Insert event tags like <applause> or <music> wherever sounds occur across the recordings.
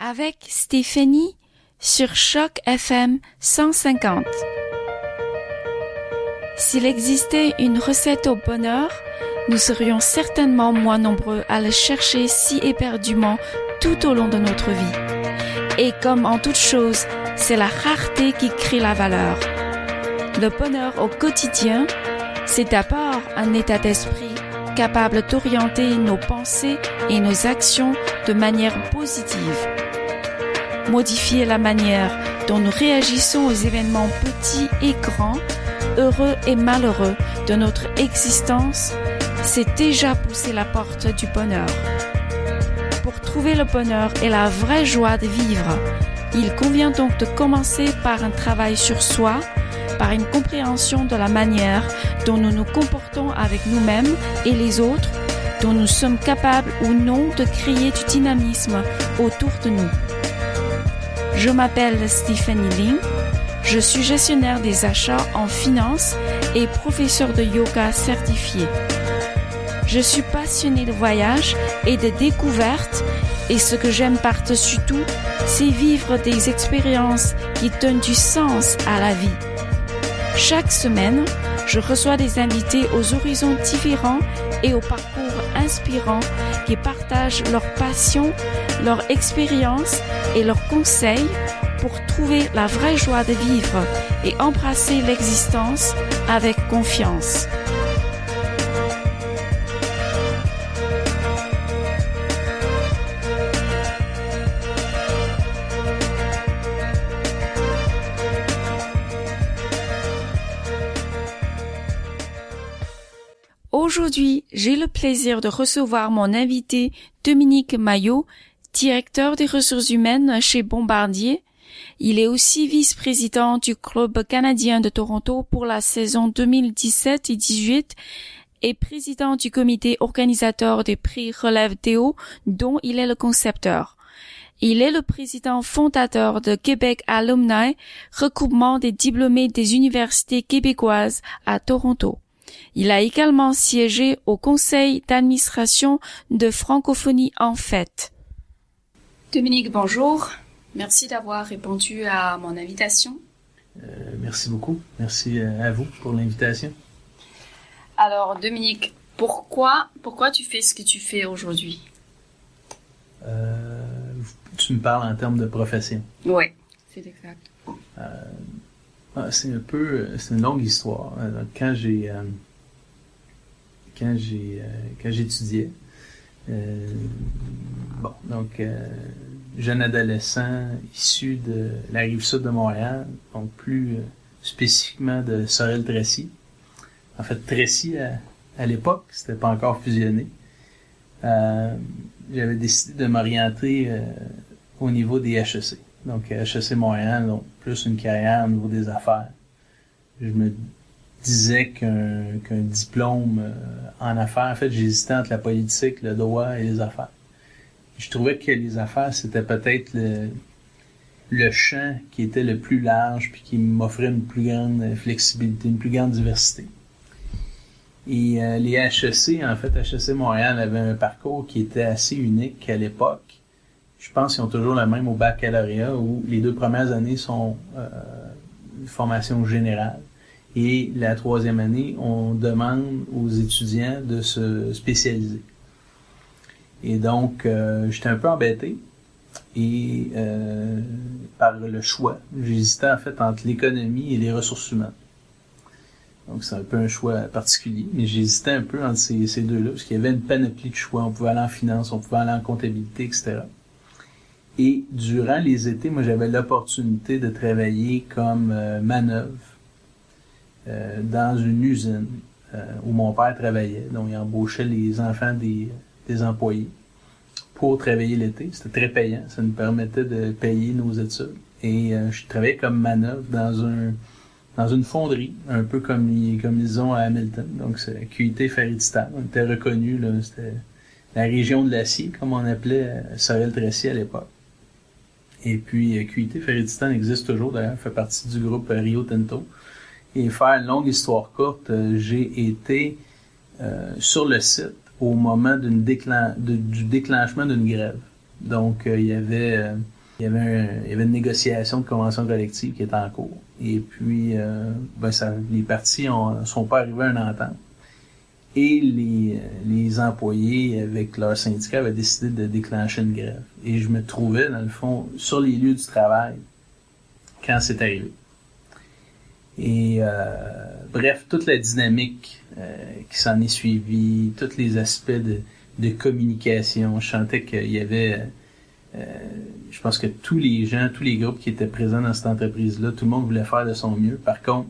avec Stéphanie sur Choc FM 150. S'il existait une recette au bonheur, nous serions certainement moins nombreux à le chercher si éperdument tout au long de notre vie. Et comme en toute chose, c'est la rareté qui crée la valeur. Le bonheur au quotidien, c'est d'abord un état d'esprit capable d'orienter nos pensées et nos actions de manière positive modifier la manière dont nous réagissons aux événements petits et grands, heureux et malheureux de notre existence, c'est déjà pousser la porte du bonheur. Pour trouver le bonheur et la vraie joie de vivre, il convient donc de commencer par un travail sur soi, par une compréhension de la manière dont nous nous comportons avec nous-mêmes et les autres, dont nous sommes capables ou non de créer du dynamisme autour de nous. Je m'appelle Stephanie Ling. Je suis gestionnaire des achats en finance et professeur de yoga certifié. Je suis passionnée de voyage et de découvertes et ce que j'aime par-dessus tout, c'est vivre des expériences qui donnent du sens à la vie. Chaque semaine, je reçois des invités aux horizons différents et aux parcours inspirants qui partagent leur passion, leur expérience et leurs conseils pour trouver la vraie joie de vivre et embrasser l'existence avec confiance. Aujourd'hui, j'ai le plaisir de recevoir mon invité Dominique Maillot, directeur des ressources humaines chez Bombardier. Il est aussi vice-président du Club canadien de Toronto pour la saison 2017 et 18 et président du comité organisateur des prix Relève Théo dont il est le concepteur. Il est le président fondateur de Québec Alumni, regroupement des diplômés des universités québécoises à Toronto. Il a également siégé au conseil d'administration de Francophonie en Fête. Dominique, bonjour. Merci d'avoir répondu à mon invitation. Euh, merci beaucoup. Merci euh, à vous pour l'invitation. Alors, Dominique, pourquoi, pourquoi tu fais ce que tu fais aujourd'hui? Euh, tu me parles en termes de profession. Oui, c'est exact. Ah, c'est un peu, c'est une longue histoire. Quand j'ai, quand j'ai, quand j'étudiais, bon, donc jeune adolescent issu de la rive sud de Montréal, donc plus euh, spécifiquement de Sorel-Tracy. En fait, Tracy, à, l'époque, c'était pas encore fusionné. Euh, j'avais décidé de m'orienter euh, au niveau des HEC. Donc, HEC Montréal, donc plus une carrière au niveau des affaires. Je me disais qu'un diplôme en affaires, en fait, j'hésitais entre la politique, le droit et les affaires je trouvais que les affaires, c'était peut-être le, le champ qui était le plus large puis qui m'offrait une plus grande flexibilité, une plus grande diversité. Et euh, les HEC, en fait, HEC Montréal avait un parcours qui était assez unique à l'époque. Je pense qu'ils ont toujours le même au baccalauréat où les deux premières années sont euh, une formation générale. Et la troisième année, on demande aux étudiants de se spécialiser. Et donc, euh, j'étais un peu embêté. Et euh, par le choix, j'hésitais en fait entre l'économie et les ressources humaines. Donc c'est un peu un choix particulier, mais j'hésitais un peu entre ces, ces deux-là, parce qu'il y avait une panoplie de choix. On pouvait aller en finance, on pouvait aller en comptabilité, etc. Et durant les étés, moi j'avais l'opportunité de travailler comme euh, manœuvre euh, dans une usine euh, où mon père travaillait. Donc il embauchait les enfants des, des employés pour travailler l'été. C'était très payant. Ça nous permettait de payer nos études. Et euh, je travaillais comme manœuvre dans un dans une fonderie, un peu comme ils, comme ils ont à Hamilton. Donc c'est QIT Ferritistan. On était reconnu, c'était la région de l'acier, comme on appelait Sorel-Tracy à l'époque. Et puis QIT Ferritistan existe toujours d'ailleurs, fait partie du groupe Rio Tinto. Et faire une longue histoire courte, j'ai été sur le site au moment du déclenchement d'une grève. Donc, il y avait il y avait il y avait une négociation de convention collective qui était en cours. Et puis, ben les partis ne sont pas arrivés à une entente. Et les employés, avec leur syndicat, avaient décidé de déclencher une grève. Et je me trouvais, dans le fond, sur les lieux du travail quand c'est arrivé. Et euh, bref, toute la dynamique euh, qui s'en est suivie, tous les aspects de, de communication, je sentais qu'il y avait, euh, je pense que tous les gens, tous les groupes qui étaient présents dans cette entreprise-là, tout le monde voulait faire de son mieux. Par contre,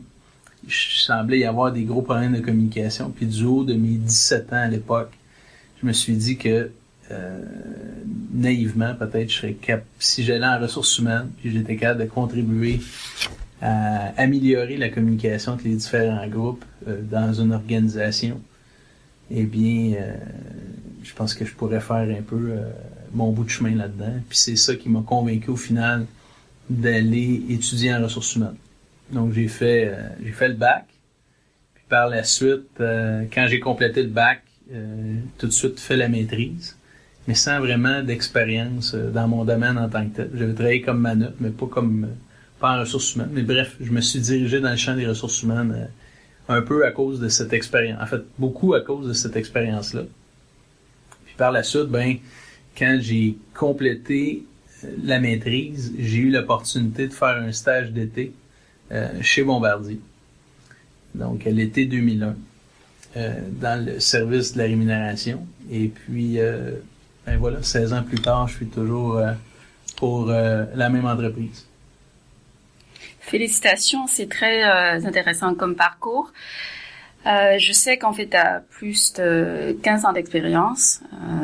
il semblait y avoir des gros problèmes de communication. Puis du haut de mes 17 ans à l'époque, je me suis dit que euh, naïvement, peut-être, je serais cap si j'allais en ressources humaines, puis j'étais capable de contribuer à améliorer la communication entre les différents groupes euh, dans une organisation, eh bien, euh, je pense que je pourrais faire un peu mon bout de chemin là-dedans. Puis c'est ça qui m'a convaincu au final d'aller étudier en ressources humaines. Donc j'ai fait j'ai fait le bac. Puis par la suite, quand j'ai complété le bac, tout de suite fait la maîtrise mais sans vraiment d'expérience euh, dans mon domaine en tant que tel. J'avais travaillé comme manœuvre, mais pas comme euh, pas en ressources humaines. Mais bref, je me suis dirigé dans le champ des ressources humaines euh, un peu à cause de cette expérience. En fait, beaucoup à cause de cette expérience-là. Puis par la suite, ben, quand j'ai complété la maîtrise, j'ai eu l'opportunité de faire un stage d'été chez Bombardier. Donc, l'été 2001, dans le service de la rémunération. Et puis, ben voilà, 16 ans plus tard, je suis toujours euh, pour euh, la même entreprise. Félicitations, c'est très euh, intéressant comme parcours. je sais qu'en fait, tu as plus de 15 ans d'expérience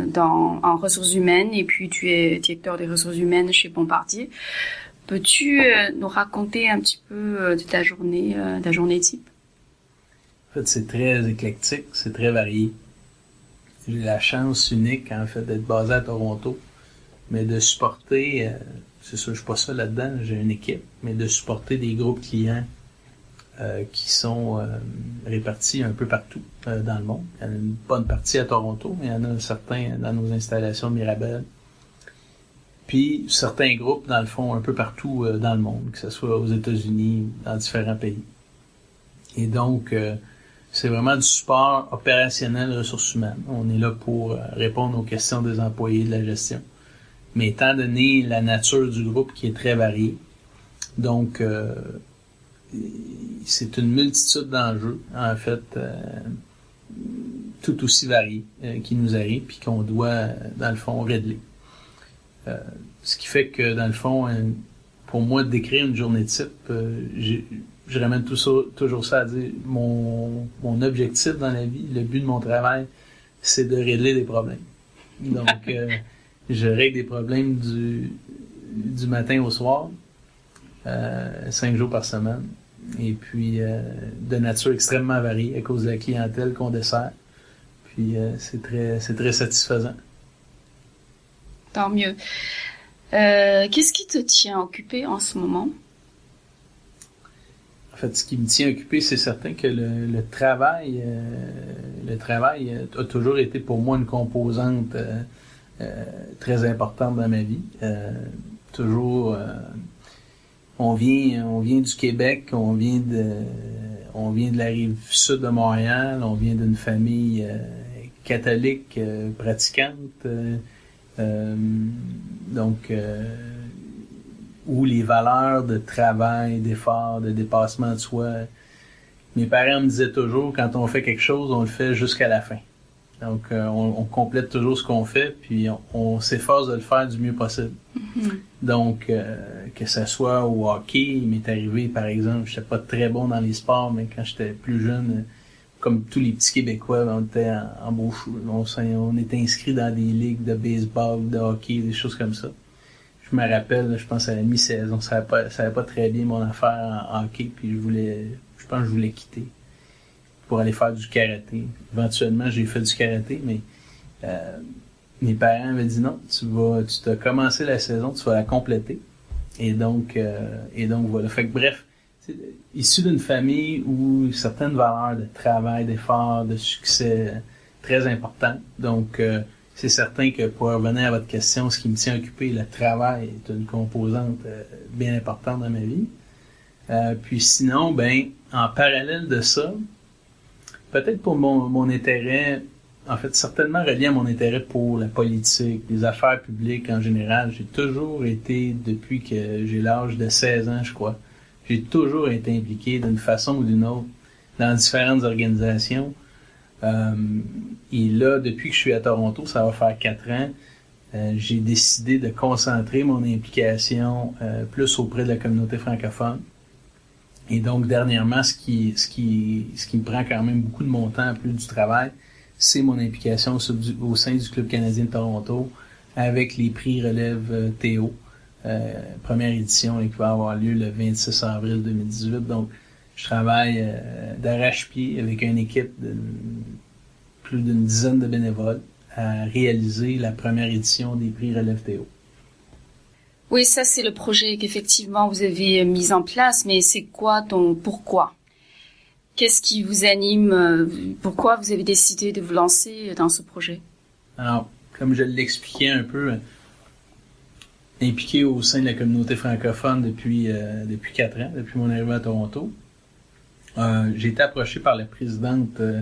dans en ressources humaines et puis tu es directeur des ressources humaines chez Bombardier. Peux-tu nous raconter un petit peu de ta journée, ta journée type? En fait, c'est très éclectique, c'est très varié j'ai la chance unique, en fait, d'être basé à Toronto, mais de supporter, euh, c'est sûr, je suis pas ça là-dedans, j'ai une équipe, mais de supporter des groupes clients euh, qui sont euh, répartis un peu partout dans le monde. Il y en a une bonne partie à Toronto, mais il y en a certains dans nos installations Mirabel. Puis certains groupes, dans le fond, un peu partout dans le monde, que ce soit aux États-Unis, dans différents pays. Et donc, c'est vraiment du support opérationnel ressources humaines. On est là pour euh, répondre aux questions des employés de la gestion. Mais étant donné la nature du groupe qui est très variée, donc euh, c'est une multitude d'enjeux, en fait, euh, tout aussi variés qui nous arrivent puis qu'on doit, dans le fond, régler. ce qui fait que, dans le fond, pour moi, décrire une journée type, je ramène tout ça, toujours ça à dire mon, mon objectif dans la vie, le but de mon travail, c'est de régler des problèmes. Donc, euh, <laughs> je règle des problèmes du, du matin au soir, euh, cinq jours par semaine, et puis euh, de nature extrêmement variée à cause de la clientèle qu'on dessert. Puis c'est très, très satisfaisant. Tant mieux. Qu'est-ce qui te tient occupé en ce moment? En fait, ce qui me tient occupé, c'est certain que le, travail, euh, le travail a toujours été pour moi une composante euh, euh, très importante dans ma vie. toujours, on vient, on vient du Québec, on vient de, on vient de la rive sud de Montréal, on vient d'une famille catholique pratiquante. donc ou les valeurs de travail, d'effort, de dépassement de soi. Mes parents me disaient toujours, quand on fait quelque chose, on le fait jusqu'à la fin. Donc, euh, on, complète toujours ce qu'on fait, puis on, s'efforce de le faire du mieux possible. Mm-hmm. Donc, euh, que ce soit au hockey, il m'est arrivé, par exemple, je n'étais pas très bon dans les sports, mais quand j'étais plus jeune, comme tous les petits Québécois, on était en, en on, on était inscrits dans des ligues de baseball, de hockey, des choses comme ça je me rappelle, je pense à la mi-saison, ça n'allait pas, ça pas très bien mon affaire en hockey, puis je voulais, je pense que je voulais quitter pour aller faire du karaté. Éventuellement, j'ai fait du karaté, mais euh, mes parents m'avaient dit non, tu vas, tu as commencé la saison, tu vas la compléter. Et donc, euh, et donc voilà. Fait que bref, issu d'une famille où certaines valeurs de travail, d'effort, de succès très importantes. Donc, euh, c'est certain que pour revenir à votre question, ce qui me tient occupé, le travail est une composante euh, bien importante dans ma vie. Euh, puis sinon, ben, en parallèle de ça, peut-être pour mon, mon intérêt, en fait, certainement relié à mon intérêt pour la politique, les affaires publiques en général, j'ai toujours été, depuis que j'ai l'âge de 16 ans, je crois, j'ai toujours été impliqué d'une façon ou d'une autre dans différentes organisations. Euh, et là, depuis que je suis à Toronto, ça va faire quatre ans, euh, j'ai décidé de concentrer mon implication euh, plus auprès de la communauté francophone. Et donc, dernièrement, ce qui, ce qui, ce qui me prend quand même beaucoup de mon temps, plus du travail, c'est mon implication au, sein du Club canadien de Toronto avec les prix relève Théo. première édition qui va avoir lieu le 26 avril 2018. Donc, je travaille euh, d'arrache-pied avec une équipe de plus d'une dizaine de bénévoles à réaliser la première édition des prix Relève Théo. Oui, ça c'est le projet qu'effectivement vous avez mis en place, mais c'est quoi ton pourquoi? Qu'est-ce qui vous anime euh, Pourquoi vous avez décidé de vous lancer dans ce projet? Alors, comme je l'expliquais un peu, impliqué au sein de la communauté francophone depuis euh, depuis quatre ans, depuis mon arrivée à Toronto. Euh, j'ai été approché par la présidente euh,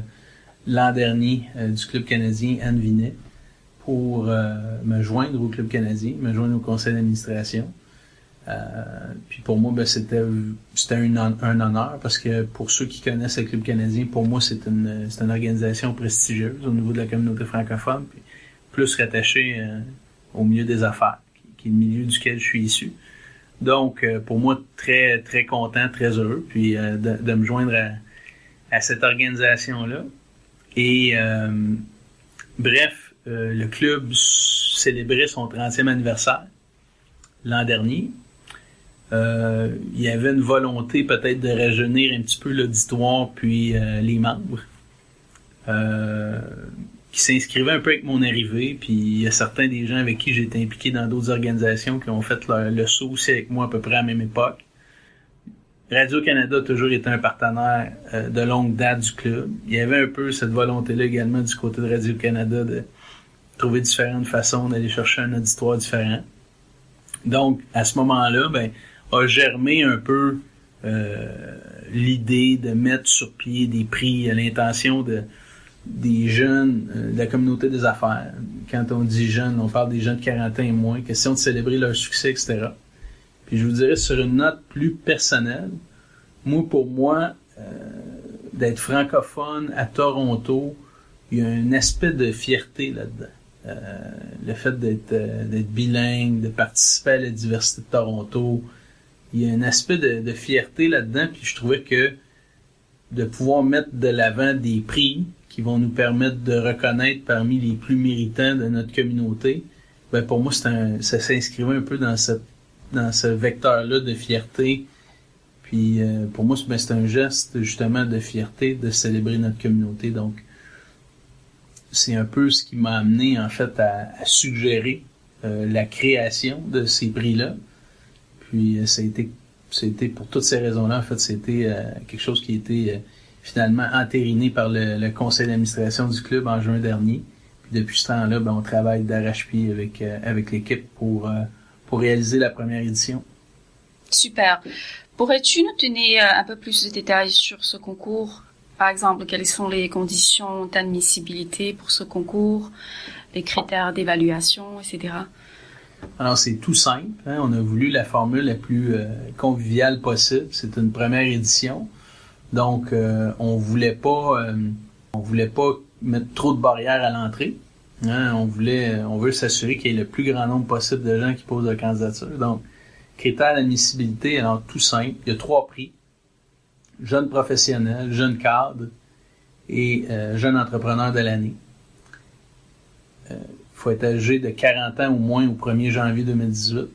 l'an dernier euh, du Club canadien, Anne Vinet, pour me joindre au Club canadien, me joindre au conseil d'administration. puis pour moi, ben, c'était c'était un, un, honneur parce que pour ceux qui connaissent le Club canadien, pour moi, c'est une, c'est une organisation prestigieuse au niveau de la communauté francophone, puis plus rattachée au milieu des affaires, qui, est le milieu duquel je suis issu. Donc, euh, pour moi, très, très content, très heureux, puis euh, de, me joindre à, cette organisation-là. Et euh, le club célébrait son 30e anniversaire l'an dernier. il y avait une volonté peut-être de rajeunir un petit peu l'auditoire puis les membres qui s'inscrivait un peu avec mon arrivée, puis il y a certains des gens avec qui j'ai été impliqué dans d'autres organisations qui ont fait le saut aussi avec moi à peu près à la même époque. Radio-Canada a toujours été un partenaire euh, de longue date du club. Il y avait un peu cette volonté-là également du côté de Radio-Canada de trouver différentes façons d'aller chercher un auditoire différent. Donc, à ce moment-là, ben, a germé un peu euh, l'idée de mettre sur pied des prix, l'intention de, des jeunes euh, de la communauté des affaires. Quand on dit jeunes, on parle des jeunes de 40 ans et moins. Question de célébrer leur succès, etc. Puis je vous dirais sur une note plus personnelle, moi pour moi, euh, d'être francophone à Toronto, il y a un aspect de fierté là-dedans. Euh, le fait d'être d'être bilingue, de participer à la diversité de Toronto, il y a un aspect de, fierté là-dedans. Puis je trouvais que de pouvoir mettre de l'avant des prix qui vont nous permettre de reconnaître parmi les plus méritants de notre communauté, ben pour moi, un, ça s'inscrivait un peu dans cette dans ce vecteur-là de fierté. Puis euh, pour moi, ben, c'est un geste justement de fierté de célébrer notre communauté. Donc, c'est un peu ce qui m'a amené en fait à, suggérer euh, la création de ces prix-là. Puis euh, ça a été, c'était pour toutes ces raisons-là, en fait, c'était quelque chose qui était finalement entériné par le, conseil d'administration du club en juin dernier. Puis depuis ce temps-là, ben, on travaille d'arrache-pied avec, euh, avec l'équipe pour, euh, pour réaliser la première édition. Super. Pourrais-tu nous donner euh, un peu plus de détails sur ce concours? Par exemple, quelles sont les conditions d'admissibilité pour ce concours, les critères d'évaluation, etc. Alors, c'est tout simple. Hein. On a voulu la formule la plus conviviale possible. C'est une première édition. Donc, euh, on voulait pas, euh, on voulait pas mettre trop de barrières à l'entrée. Hein. on voulait, on veut s'assurer qu'il y ait le plus grand nombre possible de gens qui posent leur candidature. Donc, critères d'admissibilité, alors tout simple. Il y a trois prix jeune professionnel, jeune cadre et euh, jeune entrepreneur de l'année. Il faut être âgé de 40 ans ou moins au 1er janvier 2018.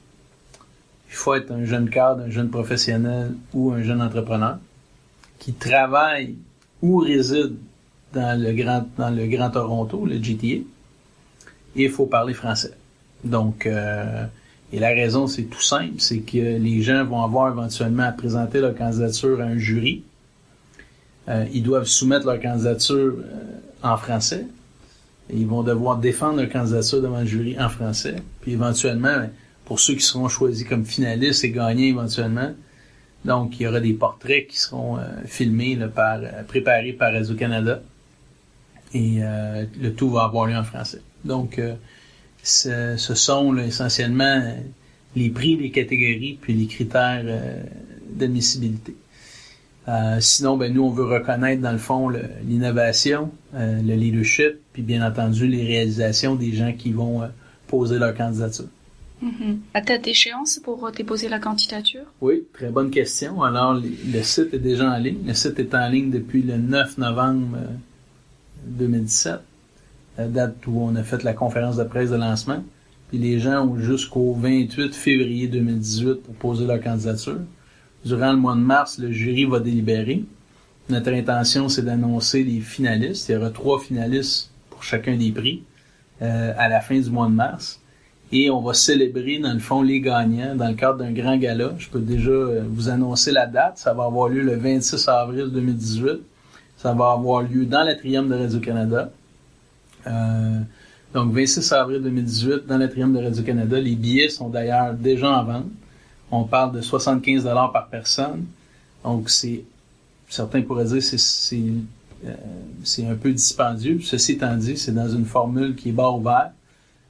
Il faut être un jeune cadre, un jeune professionnel ou un jeune entrepreneur qui travaillent ou résident dans le Grand, dans le Grand Toronto, le GTA, et il faut parler français. Donc, euh, et la raison, c'est tout simple, c'est que les gens vont avoir éventuellement à présenter leur candidature à un jury. Euh, ils doivent soumettre leur candidature euh, en français. ils vont devoir défendre leur candidature devant le jury en français. Puis éventuellement, ben, pour ceux qui seront choisis comme finalistes et gagnants éventuellement, donc il y aura des portraits qui seront euh, filmés par, euh, préparés par Radio-Canada. Et euh, le tout va avoir lieu en français. Donc, ce, sont essentiellement les prix, les catégories, puis les critères d'admissibilité. sinon, ben, nous, on veut reconnaître, dans le fond, l'innovation, le, leadership, puis bien entendu, les réalisations des gens qui vont poser leur candidature. Mm À date d'échéance pour déposer la candidature? Oui, très bonne question. Alors, le site est déjà en ligne. Le site est en ligne depuis le 9 novembre 2017, euh, la date où on a fait la conférence de presse de lancement. Puis les gens ont jusqu'au 28 février 2018 pour poser leur candidature. Durant le mois de mars, le jury va délibérer. Notre intention, c'est d'annoncer les finalistes. Il y aura trois finalistes pour chacun des prix euh, à la fin du mois de mars et on va célébrer dans le fond les gagnants dans le cadre d'un grand gala. Je peux déjà euh, vous annoncer la date. Ça va avoir lieu le 26 avril 2018. Ça va avoir lieu dans l'atrium de Radio-Canada. Euh, donc 26 avril 2018 dans l'atrium de Radio-Canada. Les billets sont d'ailleurs déjà en vente. On parle de 75 dollars par personne. Donc c'est certains pourraient dire c'est c'est euh, un peu dispendieux. Ceci étant dit, c'est dans une formule qui est bas ouvert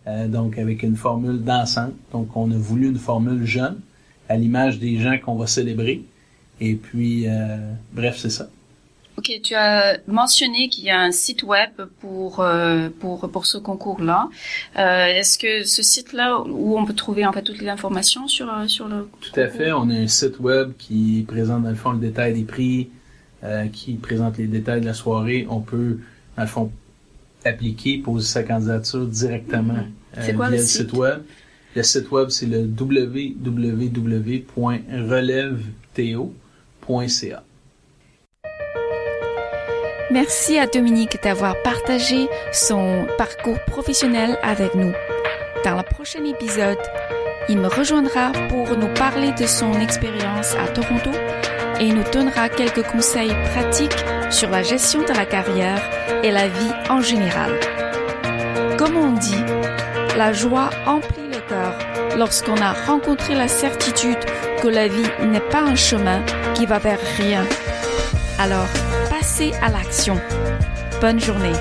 euh, donc avec une formule dansante. Donc on a voulu une formule jeune, à l'image des gens qu'on va célébrer. Et puis, euh, bref, c'est ça. Ok, tu as mentionné qu'il y a un site web pour euh, pour pour ce concours-là. Est-ce que ce site-là où on peut trouver en fait toutes les informations sur sur le Tout à fait. On a un site web qui présente dans le fond le détail des prix, qui présente les détails de la soirée. On peut dans le fond appliquer, poser sa candidature directement mhm. euh, via le site? web. Le site web, c'est le www.relèveteo.ca. Merci à Dominique d'avoir partagé son parcours professionnel avec nous. Dans le prochain épisode, il me rejoindra pour nous parler de son expérience à Toronto et nous donnera quelques conseils pratiques sur la gestion de la carrière et la vie en général. Comme on dit, la joie emplit le cœur lorsqu'on a rencontré la certitude que la vie n'est pas un chemin qui va vers rien. Alors, à l'action. Bonne journée.